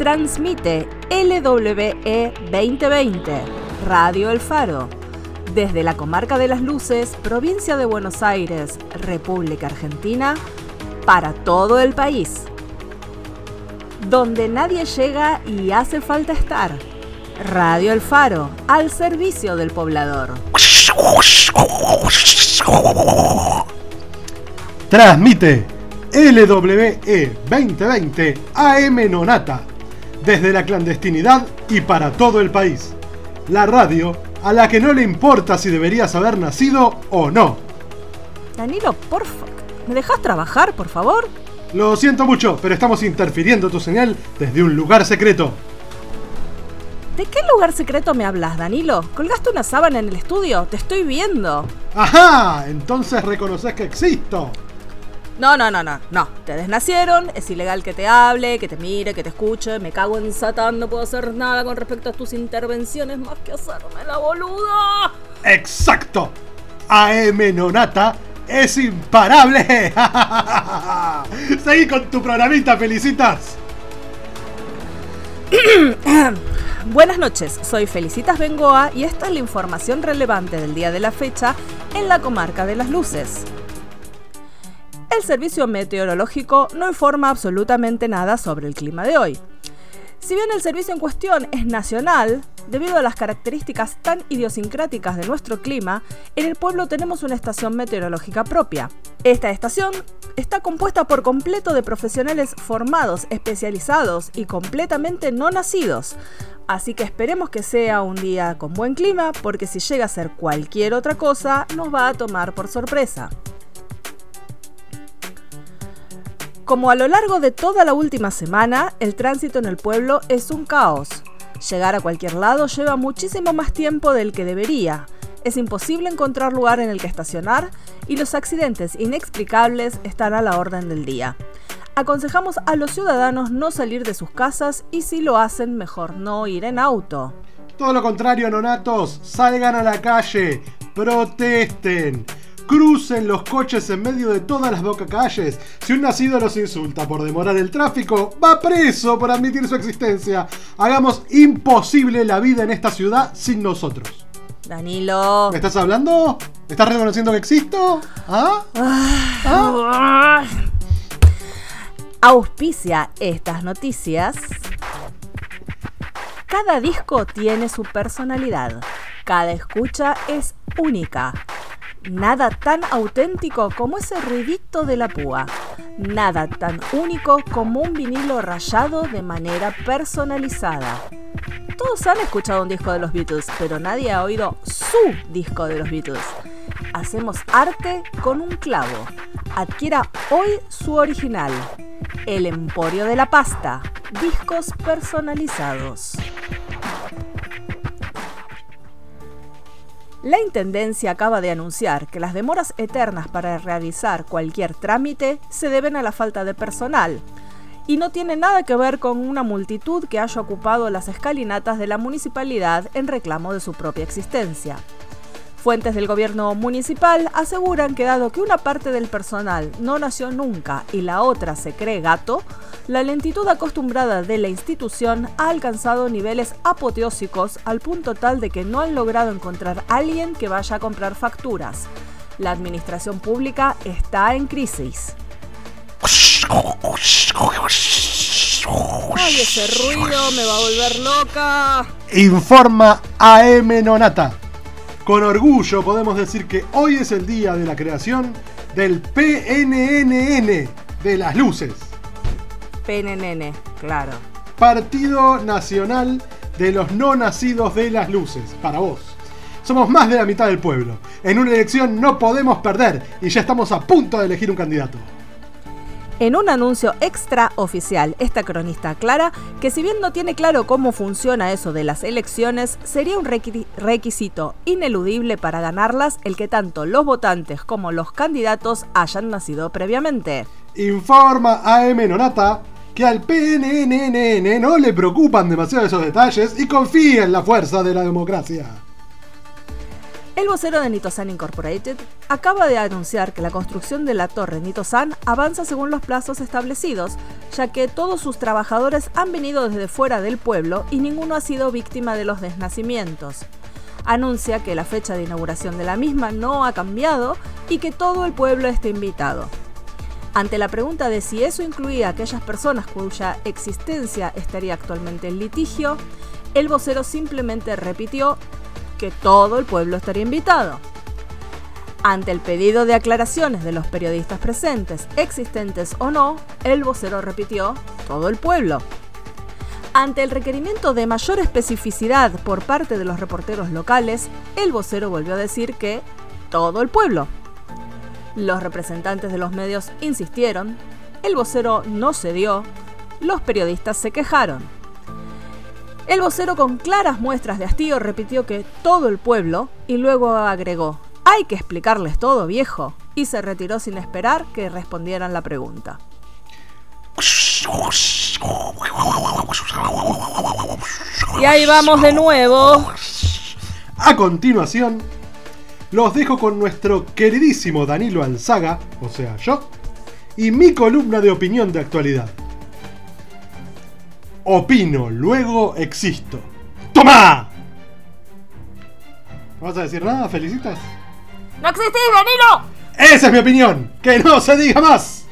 Transmite LWE 2020, Radio El Faro, desde la comarca de las Luces, provincia de Buenos Aires, República Argentina, para todo el país. Donde nadie llega y hace falta estar. Radio El Faro, al servicio del poblador. Transmite LWE 2020 AM Nonata desde la clandestinidad y para todo el país. La radio a la que no le importa si deberías haber nacido o no. Danilo, por favor, ¿me dejas trabajar, por favor? Lo siento mucho, pero estamos interfiriendo tu señal desde un lugar secreto. ¿De qué lugar secreto me hablas, Danilo? ¿Colgaste una sábana en el estudio? Te estoy viendo. ¡Ajá! Entonces reconoces que existo. No, no, no, no, no. Te desnacieron, es ilegal que te hable, que te mire, que te escuche. Me cago en Satán, no puedo hacer nada con respecto a tus intervenciones más que hacerme la boluda. ¡Exacto! AM Nonata es imparable. Seguí con tu programita, felicitas. Buenas noches, soy Felicitas Bengoa y esta es la información relevante del día de la fecha en la comarca de las luces. El servicio meteorológico no informa absolutamente nada sobre el clima de hoy. Si bien el servicio en cuestión es nacional, debido a las características tan idiosincráticas de nuestro clima, en el pueblo tenemos una estación meteorológica propia. Esta estación está compuesta por completo de profesionales formados, especializados y completamente no nacidos. Así que esperemos que sea un día con buen clima, porque si llega a ser cualquier otra cosa, nos va a tomar por sorpresa. Como a lo largo de toda la última semana, el tránsito en el pueblo es un caos. Llegar a cualquier lado lleva muchísimo más tiempo del que debería. Es imposible encontrar lugar en el que estacionar y los accidentes inexplicables están a la orden del día. Aconsejamos a los ciudadanos no salir de sus casas y si lo hacen mejor no ir en auto. Todo lo contrario, nonatos, salgan a la calle, protesten crucen los coches en medio de todas las bocacalles. Si un nacido los insulta por demorar el tráfico, va preso por admitir su existencia. Hagamos imposible la vida en esta ciudad sin nosotros. Danilo. ¿Me estás hablando? ¿Estás reconociendo que existo? ¿Ah? ¿Ah? Auspicia estas noticias. Cada disco tiene su personalidad. Cada escucha es única. Nada tan auténtico como ese ruidito de la púa. Nada tan único como un vinilo rayado de manera personalizada. Todos han escuchado un disco de los Beatles, pero nadie ha oído su disco de los Beatles. Hacemos arte con un clavo. Adquiera hoy su original. El Emporio de la Pasta. Discos personalizados. La Intendencia acaba de anunciar que las demoras eternas para realizar cualquier trámite se deben a la falta de personal y no tiene nada que ver con una multitud que haya ocupado las escalinatas de la municipalidad en reclamo de su propia existencia. Fuentes del gobierno municipal aseguran que dado que una parte del personal no nació nunca y la otra se cree gato, la lentitud acostumbrada de la institución ha alcanzado niveles apoteósicos al punto tal de que no han logrado encontrar a alguien que vaya a comprar facturas. La administración pública está en crisis. Ay, ese ruido me va a volver loca. Informa AM Nonata. Con orgullo podemos decir que hoy es el día de la creación del PNNN de las luces. PNNN, claro. Partido Nacional de los No Nacidos de las Luces, para vos. Somos más de la mitad del pueblo. En una elección no podemos perder y ya estamos a punto de elegir un candidato. En un anuncio extraoficial, esta cronista aclara que si bien no tiene claro cómo funciona eso de las elecciones, sería un requisito ineludible para ganarlas el que tanto los votantes como los candidatos hayan nacido previamente. Informa AM Nonata que al PNNN no le preocupan demasiado esos detalles y confía en la fuerza de la democracia. El vocero de Nitosan Incorporated acaba de anunciar que la construcción de la torre Nitosan avanza según los plazos establecidos, ya que todos sus trabajadores han venido desde fuera del pueblo y ninguno ha sido víctima de los desnacimientos. Anuncia que la fecha de inauguración de la misma no ha cambiado y que todo el pueblo está invitado. Ante la pregunta de si eso incluía a aquellas personas cuya existencia estaría actualmente en litigio, el vocero simplemente repitió que todo el pueblo estaría invitado. Ante el pedido de aclaraciones de los periodistas presentes, existentes o no, el vocero repitió todo el pueblo. Ante el requerimiento de mayor especificidad por parte de los reporteros locales, el vocero volvió a decir que todo el pueblo. Los representantes de los medios insistieron, el vocero no cedió, los periodistas se quejaron. El vocero con claras muestras de hastío repitió que todo el pueblo y luego agregó, hay que explicarles todo, viejo, y se retiró sin esperar que respondieran la pregunta. Y ahí vamos de nuevo. A continuación, los dejo con nuestro queridísimo Danilo Alzaga, o sea, yo, y mi columna de opinión de actualidad. Opino, luego existo. ¡Toma! ¿No vas a decir nada? ¿Felicitas? ¡No existís, Danilo! Esa es mi opinión. ¡Que no se diga más!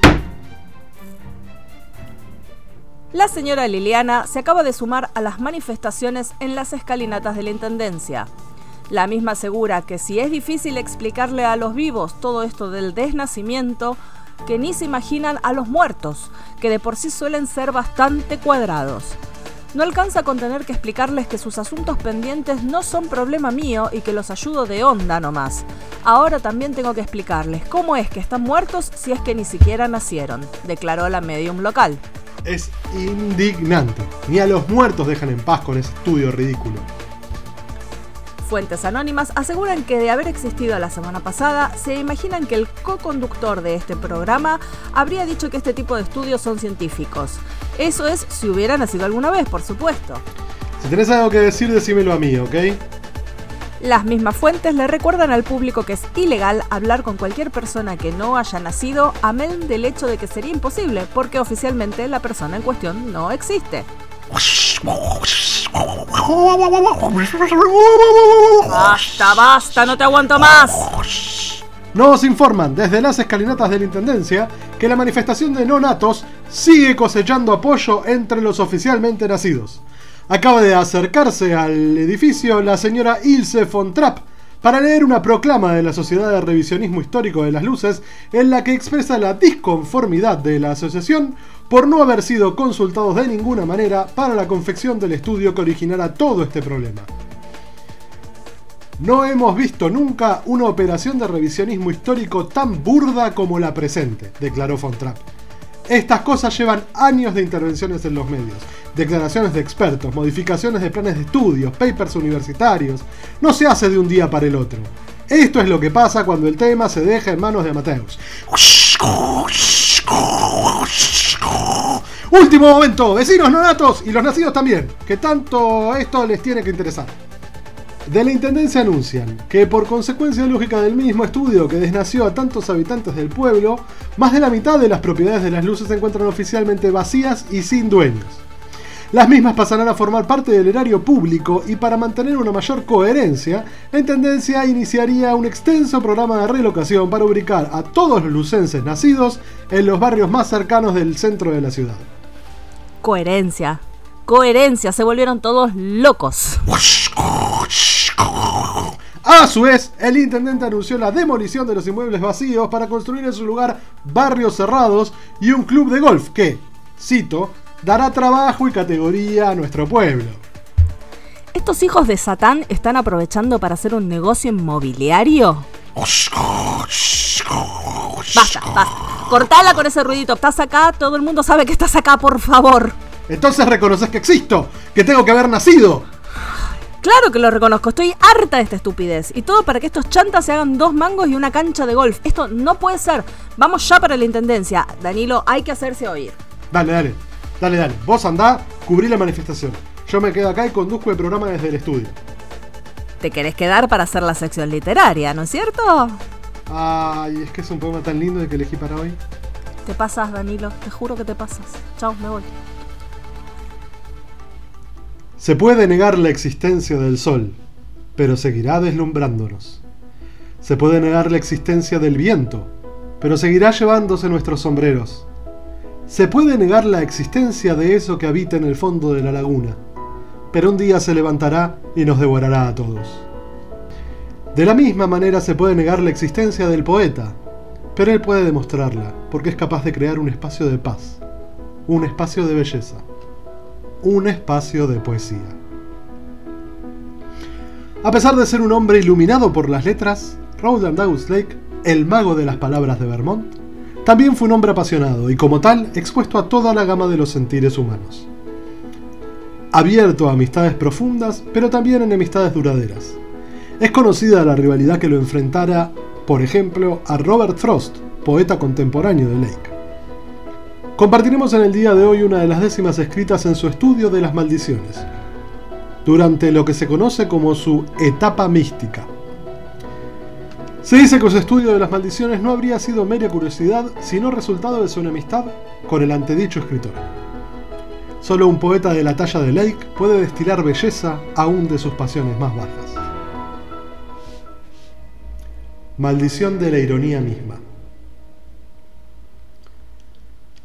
La señora Liliana se acaba de sumar a las manifestaciones en las escalinatas de la Intendencia. La misma asegura que si es difícil explicarle a los vivos todo esto del desnacimiento, que ni se imaginan a los muertos, que de por sí suelen ser bastante cuadrados. No alcanza con tener que explicarles que sus asuntos pendientes no son problema mío y que los ayudo de onda nomás. Ahora también tengo que explicarles cómo es que están muertos si es que ni siquiera nacieron, declaró la medium local. Es indignante. Ni a los muertos dejan en paz con ese estudio ridículo. Fuentes anónimas aseguran que de haber existido la semana pasada, se imaginan que el co-conductor de este programa habría dicho que este tipo de estudios son científicos. Eso es si hubiera nacido alguna vez, por supuesto. Si tenés algo que decir, decímelo a mí, ¿ok? Las mismas fuentes le recuerdan al público que es ilegal hablar con cualquier persona que no haya nacido, amén del hecho de que sería imposible, porque oficialmente la persona en cuestión no existe. Basta, basta, no te aguanto más. Nos informan desde las escalinatas de la Intendencia que la manifestación de no natos sigue cosechando apoyo entre los oficialmente nacidos. Acaba de acercarse al edificio la señora Ilse von Trapp para leer una proclama de la Sociedad de Revisionismo Histórico de las Luces en la que expresa la disconformidad de la asociación por no haber sido consultados de ninguna manera para la confección del estudio que originara todo este problema. No hemos visto nunca una operación de revisionismo histórico tan burda como la presente, declaró von Trapp. Estas cosas llevan años de intervenciones en los medios, declaraciones de expertos, modificaciones de planes de estudios, papers universitarios. No se hace de un día para el otro. Esto es lo que pasa cuando el tema se deja en manos de amateurs. Último momento, vecinos nonatos y los nacidos también, que tanto esto les tiene que interesar. De la Intendencia anuncian que por consecuencia lógica del mismo estudio que desnació a tantos habitantes del pueblo, más de la mitad de las propiedades de las luces se encuentran oficialmente vacías y sin dueños. Las mismas pasarán a formar parte del erario público y para mantener una mayor coherencia, la Intendencia iniciaría un extenso programa de relocación para ubicar a todos los lucenses nacidos en los barrios más cercanos del centro de la ciudad. Coherencia. Coherencia, se volvieron todos locos. A su vez, el intendente anunció la demolición de los inmuebles vacíos para construir en su lugar barrios cerrados y un club de golf que, cito, dará trabajo y categoría a nuestro pueblo. ¿Estos hijos de Satán están aprovechando para hacer un negocio inmobiliario? Basta, basta. Cortala con ese ruidito. Estás acá, todo el mundo sabe que estás acá, por favor. Entonces reconoces que existo, que tengo que haber nacido. Claro que lo reconozco, estoy harta de esta estupidez. Y todo para que estos chantas se hagan dos mangos y una cancha de golf. Esto no puede ser. Vamos ya para la intendencia. Danilo, hay que hacerse oír. Dale, dale. Dale, dale. Vos andá, cubrí la manifestación. Yo me quedo acá y conduzco el programa desde el estudio. te querés quedar para hacer la sección literaria, ¿no es cierto? Ay, es que es un poema tan lindo el que elegí para hoy. Te pasas, Danilo, te juro que te pasas. Chao, me voy. Se puede negar la existencia del sol, pero seguirá deslumbrándonos. Se puede negar la existencia del viento, pero seguirá llevándose nuestros sombreros. Se puede negar la existencia de eso que habita en el fondo de la laguna, pero un día se levantará y nos devorará a todos. De la misma manera se puede negar la existencia del poeta, pero él puede demostrarla, porque es capaz de crear un espacio de paz, un espacio de belleza, un espacio de poesía. A pesar de ser un hombre iluminado por las letras, Roland Douglas Lake, el mago de las palabras de Vermont, también fue un hombre apasionado y como tal expuesto a toda la gama de los sentires humanos. Abierto a amistades profundas, pero también enemistades duraderas. Es conocida la rivalidad que lo enfrentara por ejemplo, a Robert Frost, poeta contemporáneo de Lake. Compartiremos en el día de hoy una de las décimas escritas en su estudio de las maldiciones, durante lo que se conoce como su etapa mística. Se dice que su estudio de las maldiciones no habría sido mera curiosidad, sino resultado de su enemistad con el antedicho escritor. Solo un poeta de la talla de Lake puede destilar belleza aún de sus pasiones más bajas. Maldición de la ironía misma.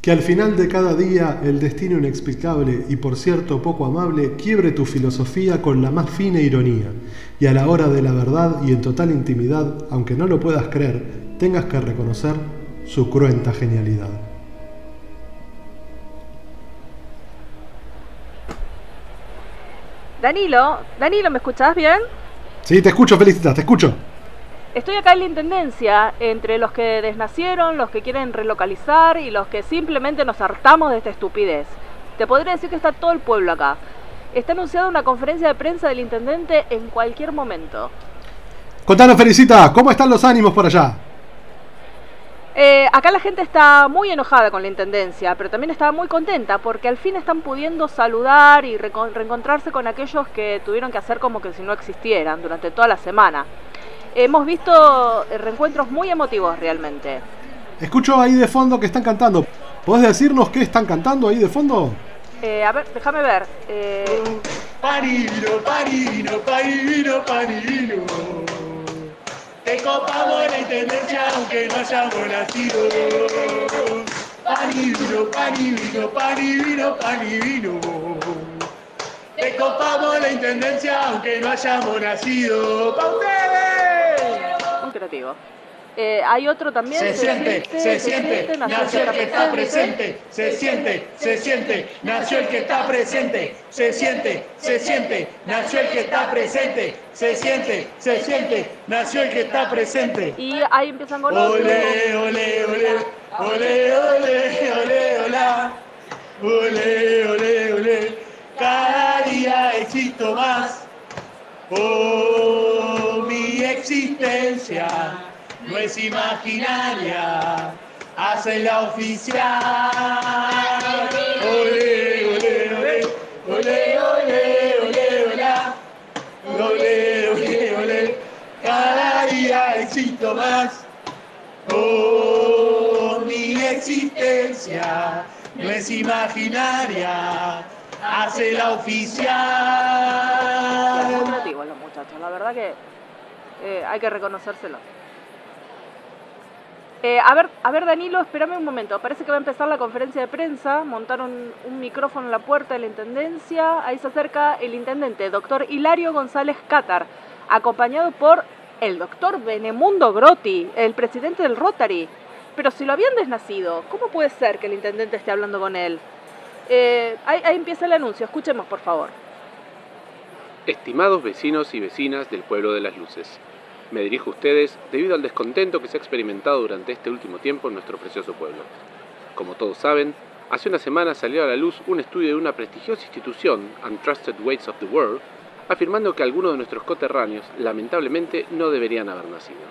Que al final de cada día el destino inexplicable y por cierto poco amable quiebre tu filosofía con la más fina ironía y a la hora de la verdad y en total intimidad, aunque no lo puedas creer, tengas que reconocer su cruenta genialidad. Danilo, Danilo, ¿me escuchás bien? Sí, te escucho, Felicitas, te escucho. Estoy acá en la Intendencia, entre los que desnacieron, los que quieren relocalizar y los que simplemente nos hartamos de esta estupidez. Te podría decir que está todo el pueblo acá. Está anunciada una conferencia de prensa del Intendente en cualquier momento. Contanos, Felicita, ¿cómo están los ánimos por allá? Eh, acá la gente está muy enojada con la Intendencia, pero también está muy contenta porque al fin están pudiendo saludar y reencontrarse con aquellos que tuvieron que hacer como que si no existieran durante toda la semana hemos visto reencuentros muy emotivos realmente. Escucho ahí de fondo que están cantando. ¿Podés decirnos qué están cantando ahí de fondo? Eh, a ver, déjame ver. Eh... Panino, panino, panino, panino. Te copamos la intendencia aunque no hayamos nacido. Panino, panino, panino, panino. Te copamos la intendencia aunque no hayamos nacido. ¡Pa creativo. Eh, hay otro también. Se, siente, se, siente, nació el que está presente. Se siente, se siente, nació el que está presente. Se siente, se siente, nació el que está presente. Se siente, se siente, nació el que está presente. Y ahí empiezan con Ole, ole, ole, ole, ole, ole, ole, hola. Ole, ole, ole, cada día existo más. Oh, existencia no es imaginaria, hace la oficial. Ole, ole, ole, ole, ole, ole, hola. Ole, ole, ole, cada día existo más. Oh, mi existencia no es imaginaria, hace la oficial. la verdad que eh, hay que reconocérselo. Eh, a, ver, a ver, Danilo, espérame un momento. Parece que va a empezar la conferencia de prensa. Montaron un micrófono en la puerta de la intendencia. Ahí se acerca el intendente, doctor Hilario González Cátar, acompañado por el doctor Benemundo Grotti, el presidente del Rotary. Pero si lo habían desnacido, ¿cómo puede ser que el intendente esté hablando con él? Eh, ahí, empieza el anuncio, escuchemos por favor. Estimados vecinos y vecinas del pueblo de las luces, me dirijo a ustedes debido al descontento que se ha experimentado durante este último tiempo en nuestro precioso pueblo. Como todos saben, hace una semana salió a la luz un estudio de una prestigiosa institución, Untrusted Weights of the World, afirmando que algunos de nuestros coterráneos lamentablemente no deberían haber nacido.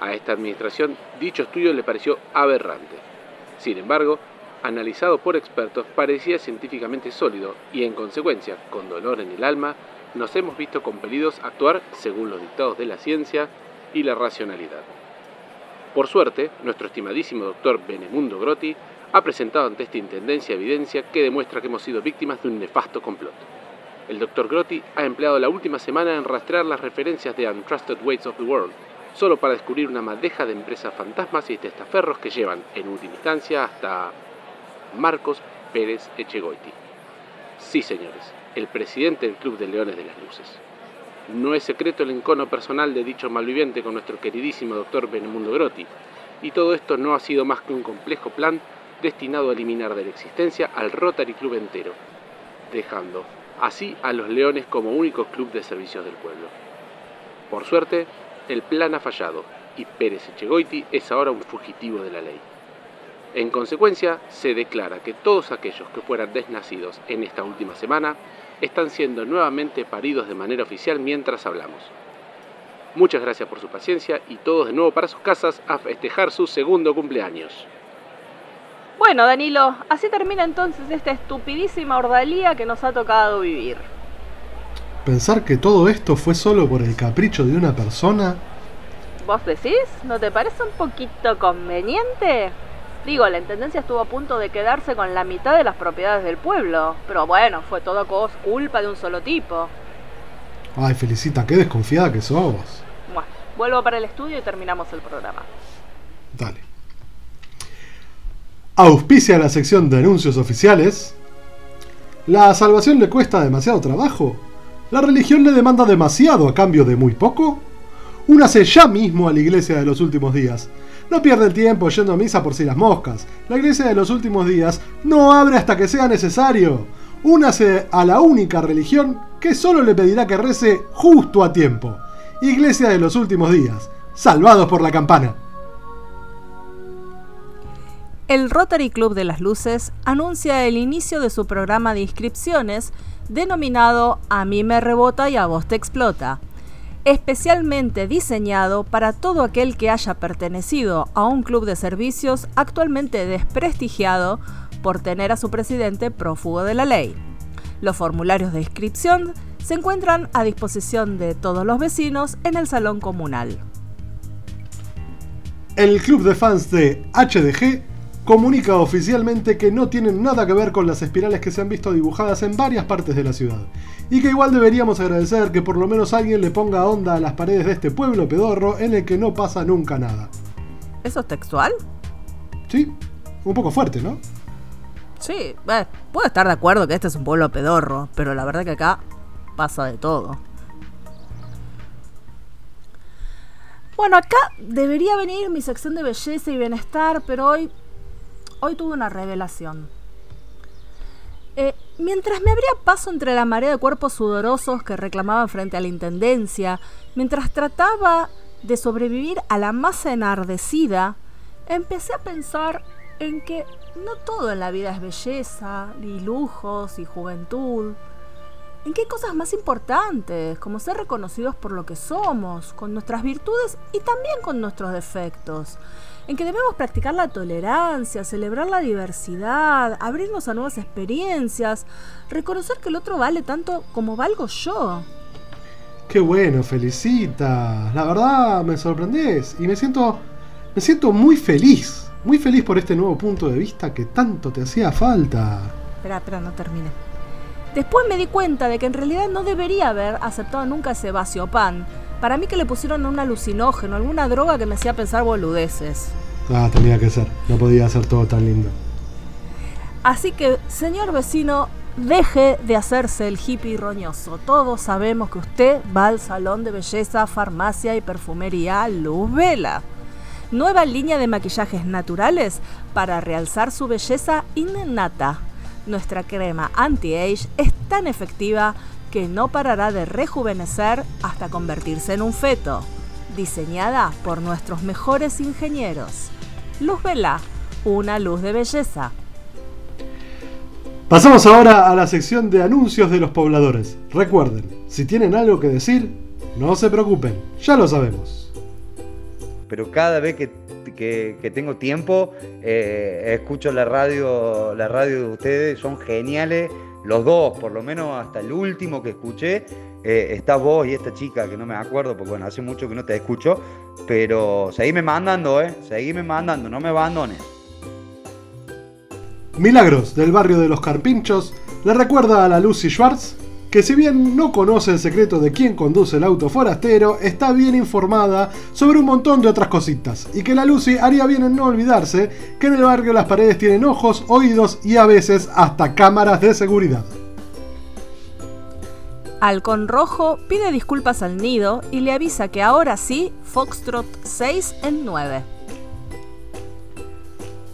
A esta administración dicho estudio le pareció aberrante. Sin embargo, analizado por expertos, parecía científicamente sólido y, en consecuencia, con dolor en el alma, nos hemos visto compelidos a actuar según los dictados de la ciencia y la racionalidad. Por suerte, nuestro estimadísimo doctor Benemundo Grotti ha presentado ante esta Intendencia evidencia que demuestra que hemos sido víctimas de un nefasto complot. El doctor Grotti ha empleado la última semana en rastrear las referencias de Untrusted Weights of the World, solo para descubrir una madeja de empresas fantasmas y testaferros que llevan, en última instancia, hasta Marcos Pérez Echegoiti. Sí, señores, el presidente del Club de Leones de las Luces. No es secreto el encono personal de dicho malviviente con nuestro queridísimo doctor Benemundo Grotti, y todo esto no ha sido más que un complejo plan destinado a eliminar de la existencia al Rotary Club entero, dejando así a los Leones como único club de servicios del pueblo. Por suerte, el plan ha fallado y Pérez Echegoiti es ahora un fugitivo de la ley. En consecuencia, se declara que todos aquellos que fueran desnacidos en esta última semana están siendo nuevamente paridos de manera oficial mientras hablamos. Muchas gracias por su paciencia y todos de nuevo para sus casas a festejar su segundo cumpleaños. Bueno, Danilo, así termina entonces esta estupidísima ordalía que nos ha tocado vivir. Pensar que todo esto fue solo por el capricho de una persona. ¿Vos decís? ¿No te parece un poquito conveniente? Digo, la intendencia estuvo a punto de quedarse con la mitad de las propiedades del pueblo, pero bueno, fue todo culpa de un solo tipo. Ay, Felicita, qué desconfiada que sos. Bueno, vuelvo para el estudio y terminamos el programa. Dale. Auspicia la sección de anuncios oficiales. ¿La salvación le cuesta demasiado trabajo? ¿La religión le demanda demasiado a cambio de muy poco? Únase ya mismo a la iglesia de los últimos días. No pierde el tiempo yendo a misa por si las moscas. La iglesia de los últimos días no abre hasta que sea necesario. Únase a la única religión que solo le pedirá que rece justo a tiempo. Iglesia de los últimos días. Salvados por la campana. El Rotary Club de las Luces anuncia el inicio de su programa de inscripciones denominado A mí me rebota y a vos te explota especialmente diseñado para todo aquel que haya pertenecido a un club de servicios actualmente desprestigiado por tener a su presidente prófugo de la ley. Los formularios de inscripción se encuentran a disposición de todos los vecinos en el salón comunal. El club de fans de HDG comunica oficialmente que no tienen nada que ver con las espirales que se han visto dibujadas en varias partes de la ciudad y que igual deberíamos agradecer que por lo menos alguien le ponga onda a las paredes de este pueblo pedorro en el que no pasa nunca nada. ¿Eso es textual? Sí, un poco fuerte, ¿no? Sí, puedo estar de acuerdo que este es un pueblo pedorro, pero la verdad que acá pasa de todo. Bueno, acá debería venir mi sección de belleza y bienestar, pero hoy, hoy tuve una revelación. Eh, mientras me abría paso entre la marea de cuerpos sudorosos que reclamaban frente a la intendencia, mientras trataba de sobrevivir a la masa enardecida, empecé a pensar en que no todo en la vida es belleza, ni lujos, y juventud. En qué cosas más importantes, como ser reconocidos por lo que somos, con nuestras virtudes y también con nuestros defectos en que debemos practicar la tolerancia, celebrar la diversidad, abrirnos a nuevas experiencias, reconocer que el otro vale tanto como valgo yo. Qué bueno, felicita. La verdad me sorprendés y me siento me siento muy feliz, muy feliz por este nuevo punto de vista que tanto te hacía falta. Espera, espera, no termine. Después me di cuenta de que en realidad no debería haber aceptado nunca ese vacío pan para mí que le pusieron un alucinógeno, alguna droga que me hacía pensar boludeces. Ah, tenía que ser. No podía ser todo tan lindo. Así que, señor vecino, deje de hacerse el hippie roñoso. Todos sabemos que usted va al salón de belleza, farmacia y perfumería Luz Vela. Nueva línea de maquillajes naturales para realzar su belleza innata. Nuestra crema anti-age es tan efectiva que no parará de rejuvenecer hasta convertirse en un feto, diseñada por nuestros mejores ingenieros. Luz Vela, una luz de belleza. Pasamos ahora a la sección de anuncios de los pobladores. Recuerden, si tienen algo que decir, no se preocupen, ya lo sabemos. Pero cada vez que, tengo tiempo, eh, escucho la radio, la radio de ustedes, son geniales los dos, por lo menos hasta el último que escuché, eh, estás vos y esta chica que no me acuerdo, porque bueno, hace mucho que no te escucho, pero seguime mandando, ¿eh? Seguime mandando, no me abandones. Milagros del barrio de los Carpinchos le recuerda a la Lucy Schwartz que si bien no conoce el secreto de quién conduce el auto forastero, está bien informada sobre un montón de otras cositas, y que la Lucy haría bien en no olvidarse que en el barrio las paredes tienen ojos, oídos y a veces hasta cámaras de seguridad. Halcón Rojo pide disculpas al nido y le avisa que ahora sí, Foxtrot 6 en 9.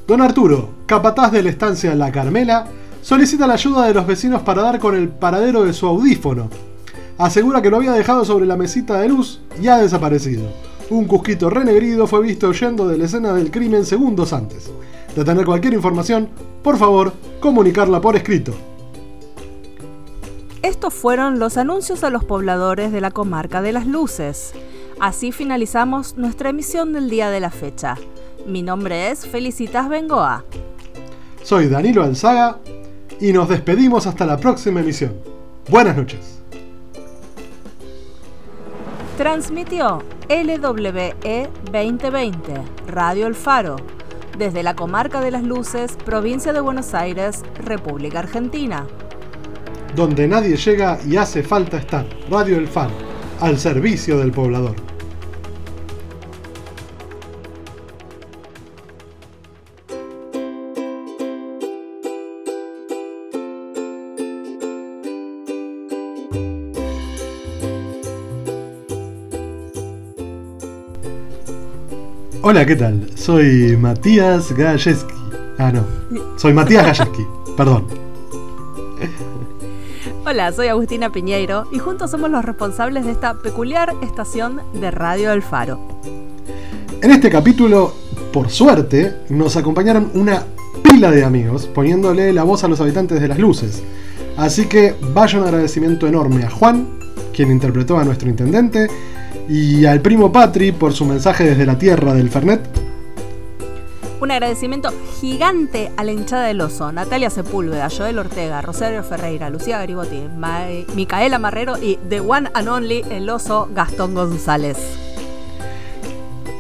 Don Arturo, capataz de la estancia La Carmela, solicita la ayuda de los vecinos para dar con el paradero de su audífono. Asegura que lo había dejado sobre la mesita de luz y ha desaparecido. Un cusquito renegrido fue visto huyendo de la escena del crimen segundos antes. De tener cualquier información, por favor, comunicarla por escrito. Estos fueron los anuncios a los pobladores de la comarca de las luces. Así finalizamos nuestra emisión del día de la fecha. Mi nombre es Felicitas Bengoa. Soy Danilo Alzaga y nos despedimos hasta la próxima emisión. Buenas noches. Transmitió LWE 2020, Radio El Faro, desde la comarca de las Luces, provincia de Buenos Aires, República Argentina. Donde nadie llega y hace falta estar. Radio El Faro, al servicio del poblador. Hola, ¿qué tal? Soy Matías Gajeski. Ah, no. Soy Matías Gajeski. Perdón. Hola, soy Agustina Piñeiro y juntos somos los responsables de esta peculiar estación de Radio El Faro. En este capítulo, por suerte, nos acompañaron una pila de amigos poniéndole la voz a los habitantes de las luces. Así que vaya un agradecimiento enorme a Juan, quien interpretó a nuestro intendente, y al primo Patri por su mensaje desde la tierra del Fernet. Un agradecimiento gigante a la hinchada del oso, Natalia Sepúlveda, Joel Ortega, Rosario Ferreira, Lucía Garibotti, Ma- Micaela Marrero y The One and Only, el oso Gastón González.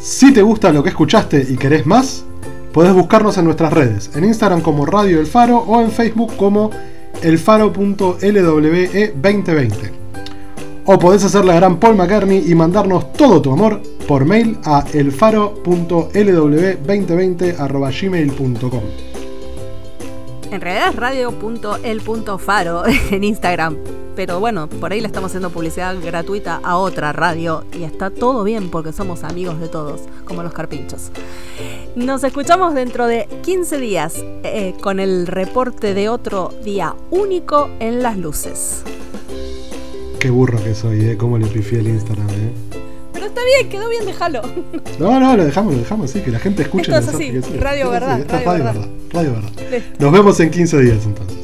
Si te gusta lo que escuchaste y querés más, podés buscarnos en nuestras redes, en Instagram como Radio El Faro o en Facebook como elfaro.lwe2020. O podés hacer la gran Paul McCartney y mandarnos todo tu amor por mail a elfaro.lw2020.gmail.com En realidad es radio.el.faro en Instagram. Pero bueno, por ahí le estamos haciendo publicidad gratuita a otra radio y está todo bien porque somos amigos de todos, como los carpinchos. Nos escuchamos dentro de 15 días eh, con el reporte de otro día único en las luces. Qué burro que soy, ¿eh? Cómo le pifié el Instagram, ¿eh? Pero está bien, quedó bien, déjalo. No, no, lo dejamos, lo dejamos así, que la gente escuche Esto es así, radio Sí, sí, verdad, radio verdad. radio verdad. Nos vemos en 15 días entonces.